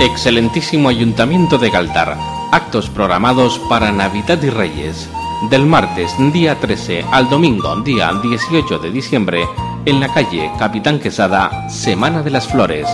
Excelentísimo Ayuntamiento de Galtar. Actos programados para Navidad y Reyes. Del martes día 13 al domingo día 18 de diciembre en la calle Capitán Quesada, Semana de las Flores.